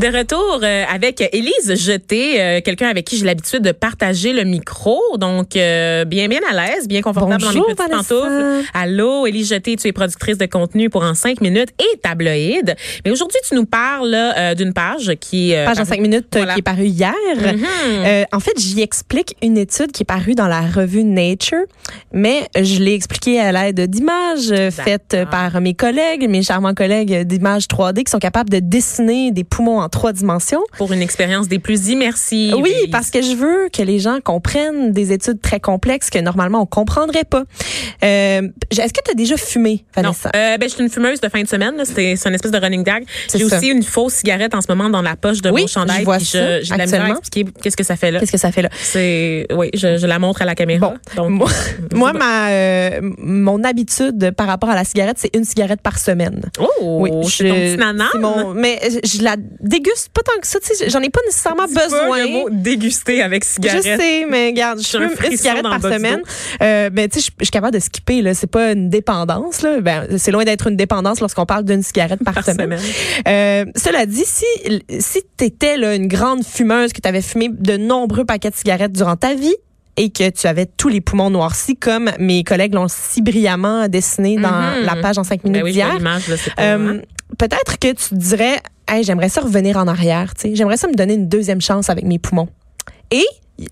De retour euh, avec Élise Jeté, euh, quelqu'un avec qui j'ai l'habitude de partager le micro. Donc, euh, bien, bien à l'aise, bien confortable Bonjour, dans mes petites Vanessa. pantoufles. Allô, Élise Jeté, tu es productrice de contenu pour En 5 minutes et tabloïd. Mais aujourd'hui, tu nous parles euh, d'une page qui... euh, Page en parue- cinq minutes Voilà. qui est parue hier. Mhm. Euh, en fait, j'y explique une étude qui est parue dans la revue Nature, mais je l'ai expliqué à l'aide d'images faites par mes collègues, mes charmants collègues d'images 3D qui sont capables de dessiner des poumons en trois dimensions. Pour une expérience des plus immersives. Oui, parce que je veux que les gens comprennent des études très complexes que normalement on comprendrait pas. Euh, Est-ce que tu as déjà fumé, Non, Vanessa? euh, ben, je suis une fumeuse de fin de semaine. C'est une espèce de running gag. J'ai aussi une fausse cigarette en ce moment dans la poche de Oui, mon chandail. je vois ça, je- J'ai de la misère à actuellement. expliquer qu'est-ce que ça fait là. Qu'est-ce que ça fait là? C'est oui, je, je la montre à la caméra. Bon, Donc, moi, je ma, euh, mon habitude par rapport à la cigarette, c'est une cigarette par semaine. Oh, Oui, c'est ton petit nanan. c'est mon- mais je la déguste pas tant que ça. tu sais, J'en ai pas nécessairement Dis pas besoin. le mot déguster avec Je cigarette. sais, mais regarde, je un fume une cigarette par semaine. Euh, mais tu sais, je je suis capable de skipper. Là, c'est pas une dépendance. Là. Ben, c'est loin d'être une dépendance lorsqu'on parle d'une cigarette par, Par semaine. semaine. Euh, cela dit, si si t'étais là une grande fumeuse, que tu avais fumé de nombreux paquets de cigarettes durant ta vie et que tu avais tous les poumons noircis, comme mes collègues l'ont si brillamment dessiné dans Mhm. la page en cinq minutes Ben oui, je euh, peut-être que tu te dirais, hey, j'aimerais ça revenir en arrière, tu sais, j'aimerais ça me donner une deuxième chance avec mes poumons. Et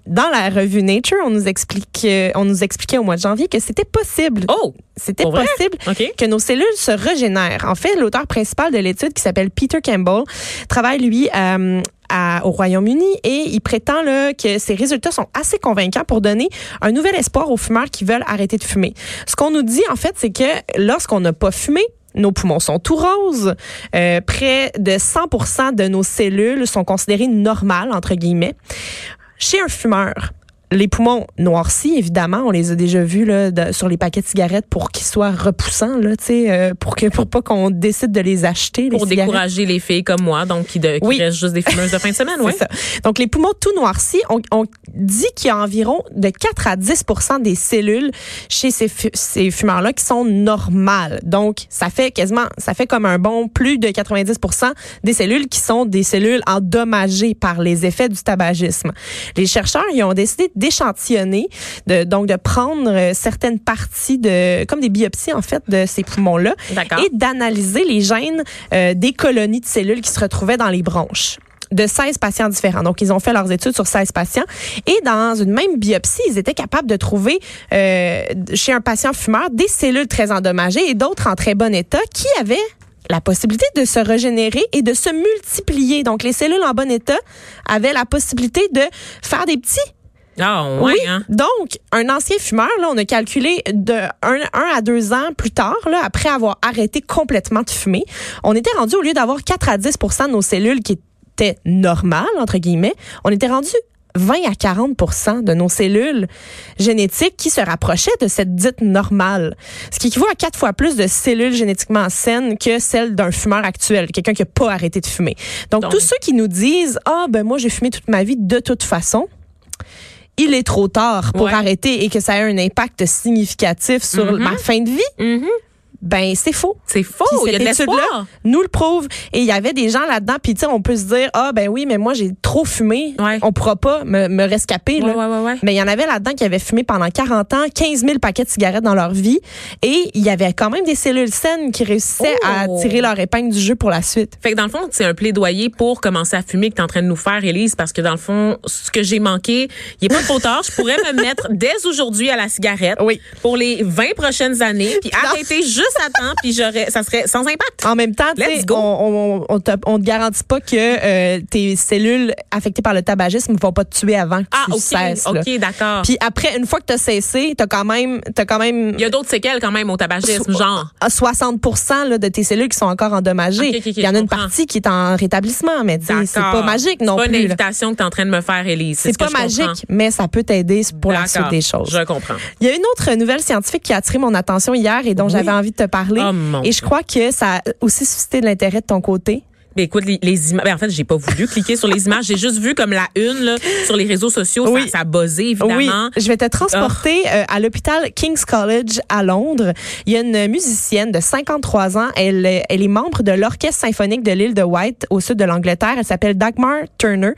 dans la revue Nature, on nous explique, euh, on nous expliquait au mois de janvier que c'était possible. Oh, C'était possible que nos cellules se régénèrent. En fait, l'auteur principal de l'étude, qui s'appelle Peter Campbell, travaille, lui, euh, à- au Royaume-Uni et il prétend là, que ces résultats sont assez convaincants pour donner un nouvel espoir aux fumeurs qui veulent arrêter de fumer. Ce qu'on nous dit, en fait, c'est que lorsqu'on n'a pas fumé, nos poumons sont tout roses. Euh, près de 100% de nos cellules sont considérées normales, entre guillemets. Chez un fumeur, les poumons noircis, évidemment, on les a déjà vus là, de- sur les paquets de cigarettes pour qu'ils soient repoussants, là, tu sais, euh, pour que pour pas qu'on décide de les acheter. Pour les décourager les filles comme moi, donc qui, de, qui Oui. restent juste des fumeuses de fin de semaine, ça. Donc, les poumons tout noircis, on, on dit qu'il y a environ de 4 à 10% des cellules chez ces, fu- ces fumeurs-là qui sont normales. Donc, ça fait quasiment, ça fait comme un bon plus de 90% des cellules qui sont des cellules endommagées par les effets du tabagisme. Les chercheurs, ils ont décidé d'échantillonner, de, donc de prendre euh, certaines parties de, comme des biopsies, en fait, de ces poumons-là D'accord. et d'analyser les gènes euh, des colonies de cellules qui se retrouvaient dans les bronches de 16 patients différents. Donc, ils ont fait leurs études sur 16 patients. Et dans une même biopsie, ils étaient capables de trouver euh, chez un patient fumeur des cellules très endommagées et d'autres en très bon état qui avaient la possibilité de se régénérer et de se multiplier. Donc, les cellules en bon état avaient la possibilité de faire des petits Ah, ouais, oui. hein. Donc, un ancien fumeur, là, on a calculé de un, un à deux ans plus tard, là, après avoir arrêté complètement de fumer, on était rendu, au lieu d'avoir 4 à 10% de nos cellules qui étaient normales, entre guillemets, on était rendu 20 à 40% de nos cellules génétiques qui se rapprochaient de cette dite normale. Ce qui équivaut à quatre fois plus de cellules génétiquement saines que celles d'un fumeur actuel, quelqu'un qui n'a pas arrêté de fumer. Donc, Donc- tous ceux qui nous disent, ah, ben moi, j'ai fumé toute ma vie de toute façon, il est trop tard pour Ouais. arrêter et que ça a un impact significatif sur Mhm. ma fin de vie, Mhm. Ben c'est faux. C'est faux, Puis il y a de cette étude-là nous le prouve. Et il y avait des gens là-dedans, puis tu sais, on peut se dire, ah ben oui, mais moi j'ai trop fumé, Ouais. on pourra pas me, me rescaper. Ouais, là. ouais. Mais il y en avait là-dedans qui avaient fumé pendant 40 ans, 15 000 paquets de cigarettes dans leur vie, et il y avait quand même des cellules saines qui réussissaient à Oh. tirer leur épingle du jeu pour la suite. Fait que dans le fond, c'est un plaidoyer pour commencer à fumer que tu es en train de nous faire, Élise, parce que dans le fond, ce que j'ai manqué, il est pas trop tard. Je pourrais me mettre dès aujourd'hui à la cigarette Oui. pour les 20 prochaines années, puis arrêter juste à temps, puis j'aurais, ça serait sans impact. En même temps, Let's go. on, on, on, te, on te garantit pas que euh, tes cellules affectées par le tabagisme vont pas te tuer avant que Ah, tu ok, cesses. ok, d'accord. Puis après, une fois que tu as cessé, tu as quand même, t'as quand même Il y a d'autres séquelles quand même au tabagisme, So- genre. à 60 là, de tes cellules qui sont encore endommagées. Il y en a une partie qui est en rétablissement, mais c'est pas magique non C'est pas plus. une là. invitation que tu es en train de me faire, Élise. C'est ce pas comprends. magique, mais ça peut t'aider pour la suite des choses. Je comprends. Il y a une autre nouvelle scientifique qui a attiré mon attention hier et dont Oui. j'avais envie de te parler. Oh, et je crois que ça a aussi suscité de l'intérêt de ton côté. Ben écoute, les, images. Ben en fait, j'ai pas voulu cliquer sur les images. J'ai juste vu comme la une là, sur les réseaux sociaux. Oui. Ça, a buzzé, évidemment. Oui. Je vais te transporter ah. euh, à l'hôpital King's College à Londres. Il y a une musicienne de 53 ans. Elle, elle est membre de l'Orchestre symphonique de l'île de White au sud de l'Angleterre. Elle s'appelle Dagmar Turner.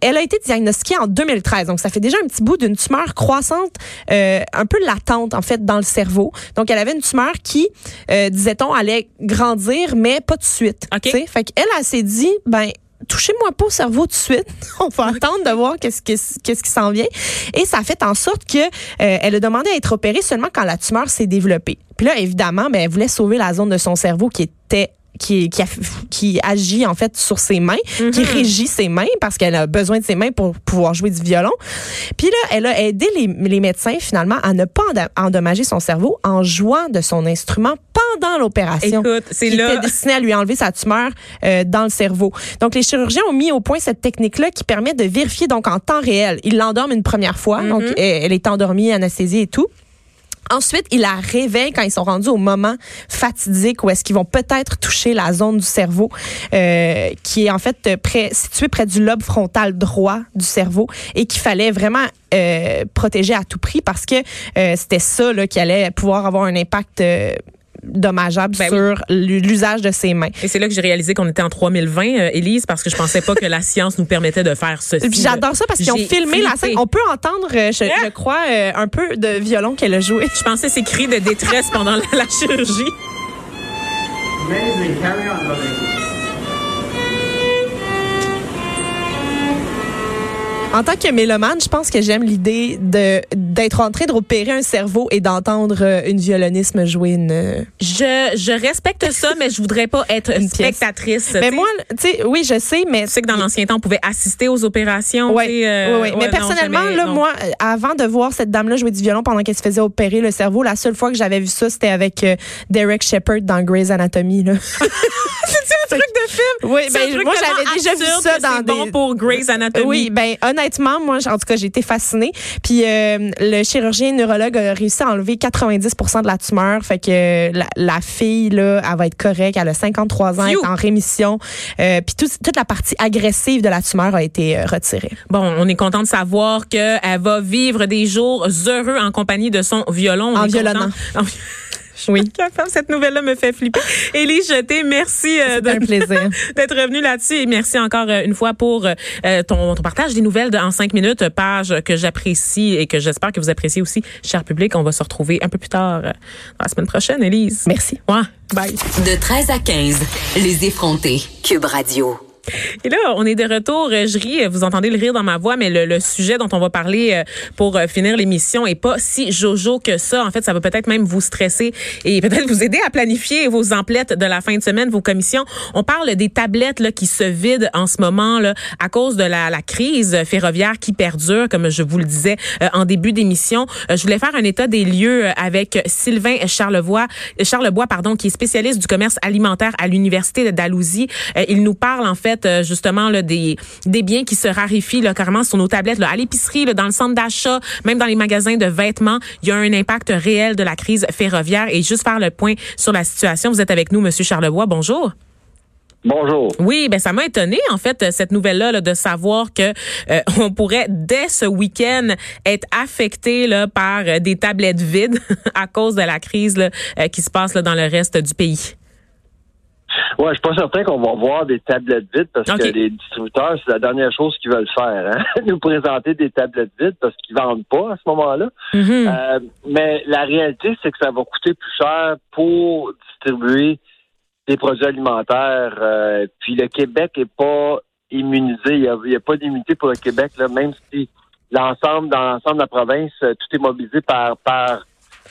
Elle a été diagnostiquée en 2013. Donc, ça fait déjà un petit bout d'une tumeur croissante, euh, un peu latente, en fait, dans le cerveau. Donc, elle avait une tumeur qui, euh, disait-on, allait grandir, mais pas de suite. OK. Fait qu'elle, elle s'est dit, ben, touchez-moi pas au cerveau tout de suite. On va attendre de voir qu'est-ce qu'est-ce qui s'en vient. Et ça a fait en sorte que euh, elle a demandé à être opérée seulement quand la tumeur s'est développée. Puis là, évidemment, ben, elle voulait sauver la zone de son cerveau qui était qui, qui, qui, agit en fait sur ses mains, qui mm-hmm. régit ses mains parce qu'elle a besoin de ses mains pour pouvoir jouer du violon. Puis là, elle a aidé les, les médecins finalement à ne pas endommager son cerveau en jouant de son instrument pendant l'opération. Écoute, c'est là. était destiné à lui enlever sa tumeur euh, dans le cerveau. Donc les chirurgiens ont mis au point cette technique-là qui permet de vérifier donc en temps réel. Ils l'endorment une première fois, donc mm-hmm. elle est endormie, anesthésie et tout. Ensuite, il la réveille quand ils sont rendus au moment fatidique où est-ce qu'ils vont peut-être toucher la zone du cerveau euh, qui est en fait près, située près du lobe frontal droit du cerveau et qu'il fallait vraiment euh, protéger à tout prix parce que euh, c'était ça là, qui allait pouvoir avoir un impact euh, dommageable ben sur l'usage de ses mains. Et c'est là que j'ai réalisé qu'on était en 3020, euh, Élise, parce que je pensais pas que la science nous permettait de faire ceci. J'adore ça parce qu'ils ont filmé la scène. On peut entendre, euh, je, crois, euh, un peu de violon qu'elle a joué. Je pensais ces cris de détresse pendant la, la chirurgie. En tant que mélomane, je pense que j'aime l'idée de d'être en train de repérer un cerveau et d'entendre euh, une violonisme jouer une. Euh, je, je respecte ça, mais je voudrais pas être une spectatrice. Mais moi, tu sais, oui, je sais, mais. Tu sais que dans l'ancien temps, on pouvait assister aux opérations. Oui, euh, oui, Mais personnellement, là, moi, avant de voir cette dame-là jouer du violon pendant qu'elle se faisait opérer le cerveau, la seule fois que j'avais vu ça, c'était avec Derek Shepard dans Grey's Anatomy. Là. C'est un truc de film? Oui, ben, moi, j'avais déjà vu ça dans des. bon pour Grey's Anatomy. Oui, ben, honnêtement, moi, en tout cas, j'ai été fascinée. Puis euh, le chirurgien neurologue a réussi à enlever 90% de la tumeur. Fait que la, fille, là, elle va être correcte. Elle a 53 ans, elle est en rémission. Euh, puis toute la partie agressive de la tumeur a été euh, retirée. Bon, on est content de savoir qu'elle va vivre des jours heureux en compagnie de son violon. en violonnant. Oui. Cette nouvelle-là me fait flipper. Élie Jeté, merci euh, d'être revenu là-dessus et merci encore euh, une fois pour euh, ton, ton, partage des nouvelles de, en cinq minutes, page que j'apprécie et que j'espère que vous appréciez aussi, cher public. On va se retrouver un peu plus tard la semaine prochaine, Élise. Merci. Ouais. Bye. De 13 à 15, les effrontés. Cube Radio. Et là, on est de retour. Je ris, vous entendez le rire dans ma voix, mais le, sujet dont on va parler euh, pour euh, finir l'émission est pas si jojo que ça. En fait, ça va peut-être même vous stresser et peut-être vous aider à planifier vos emplettes de la fin de semaine, vos commissions. On parle des tablettes là, qui se vident en ce moment là, à cause de la, la crise ferroviaire qui perdure, comme je vous le disais euh, en début d'émission. je voulais faire un état des lieux avec Sylvain Charlevoix, Charlebois, pardon, qui est spécialiste du commerce alimentaire à l'université de Dalhousie. il nous parle en fait euh, justement là, des, des biens qui se raréfient là, carrément sur nos tablettes. Là, à l'épicerie, dans le centre d'achat, même dans les magasins de vêtements, il y a un impact réel de la crise ferroviaire. Et juste faire le point sur la situation, vous êtes avec nous, Monsieur Charlebois. Bonjour. Bonjour. Oui, ben ça m'a étonné en fait cette nouvelle-là de savoir que euh, on pourrait dès ce week-end être affecté là, par des tablettes vides à cause de la crise là, euh, qui se passe là, dans le reste du pays. Ouais, je suis pas certain qu'on va voir des tablettes vides parce que les distributeurs, c'est la dernière chose qu'ils veulent faire, hein? nous présenter des tablettes vides parce qu'ils vendent pas à ce moment-là. Mm-hmm. Euh, mais la réalité, c'est que ça va coûter plus cher pour distribuer des produits alimentaires. Euh, puis le Québec est pas immunisé. Il n'y a, a, pas d'immunité pour le Québec, là, même si l'ensemble, dans l'ensemble de la province, tout est mobilisé par par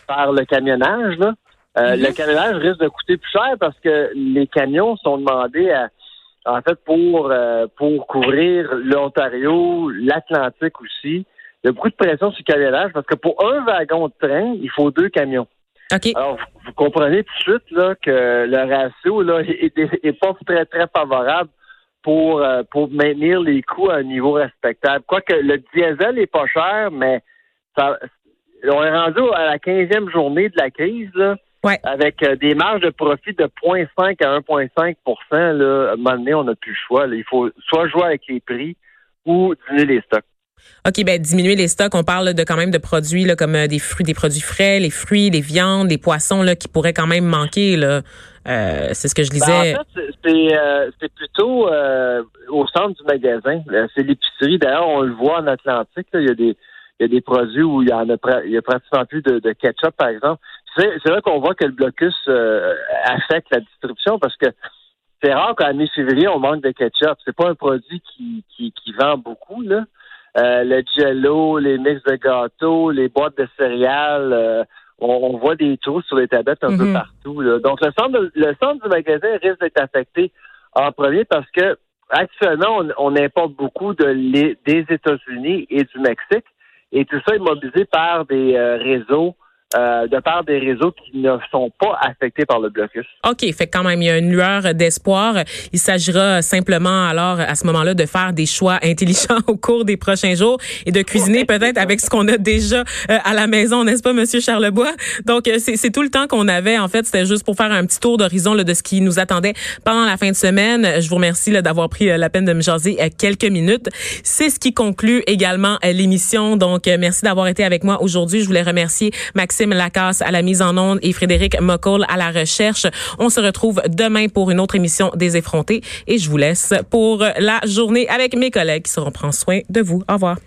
par le camionnage. Là. Euh, mhm. Le camionnage risque de coûter plus cher parce que les camions sont demandés à, en fait pour euh, pour couvrir l'Ontario, l'Atlantique aussi. Il y a beaucoup de pression sur le camionnage parce que pour un wagon de train, il faut deux camions. Alors, vous, comprenez tout de suite là, que le ratio là, est, pas très, très favorable pour, euh, pour maintenir les coûts à un niveau respectable. Quoique le diesel est pas cher, mais ça, on est rendu à la quinzième journée de la crise. Là. Ouais. avec euh, des marges de profit de 0,5 à 1,5 là, à un moment donné, on n'a plus le choix. là. Il faut soit jouer avec les prix ou diminuer les stocks. OK, ben diminuer les stocks, on parle de quand même de produits là, comme euh, des fruits, des produits frais, les fruits, les viandes, les poissons là, qui pourraient quand même manquer. Là. Euh, c'est ce que je Ben, disais. en fait, c'est- euh, plutôt euh, au centre du magasin. C'est l'épicerie. D'ailleurs, on le voit en Atlantique. là, il y a des il y a des produits où il y en a, il y a pratiquement plus de, de ketchup, par exemple. C'est là qu'on voit que le blocus euh, affecte la distribution parce que c'est rare qu'à mi-février, on manque de ketchup. C'est pas un produit qui, qui, qui vend beaucoup, là. Euh, le jello, les mix de gâteaux, les boîtes de céréales, euh, on, on voit des trous sur les tablettes un peu Mhm. partout. Là. Donc, le centre, de- le centre du magasin risque d'être affecté en premier parce que actuellement, on, on importe beaucoup de les- des États-Unis et du Mexique. Et tout ça est mobilisé par des euh, réseaux, euh, de par des réseaux qui ne sont pas affectés par le blocus. OK, fait quand même, il y a une lueur d'espoir. Il s'agira simplement alors à ce moment-là de faire des choix intelligents au cours des prochains jours et de cuisiner peut-être avec ce qu'on a déjà euh, à la maison, n'est-ce pas, Monsieur Charlebois? Donc, euh, c'est tout le temps qu'on avait. En fait, c'était juste pour faire un petit tour d'horizon de ce qui nous attendait pendant la fin de semaine. Je vous remercie d'avoir pris euh, la peine de me jaser quelques minutes. C'est ce qui conclut également l'émission. Donc, merci d'avoir été avec moi aujourd'hui. Je voulais remercier Maxime Lacasse à la mise en onde et Frédéric Moccol à la recherche. On se retrouve demain pour une autre émission des effrontés et je vous laisse pour la journée avec mes collègues qui seront prendre soin de vous. Au revoir.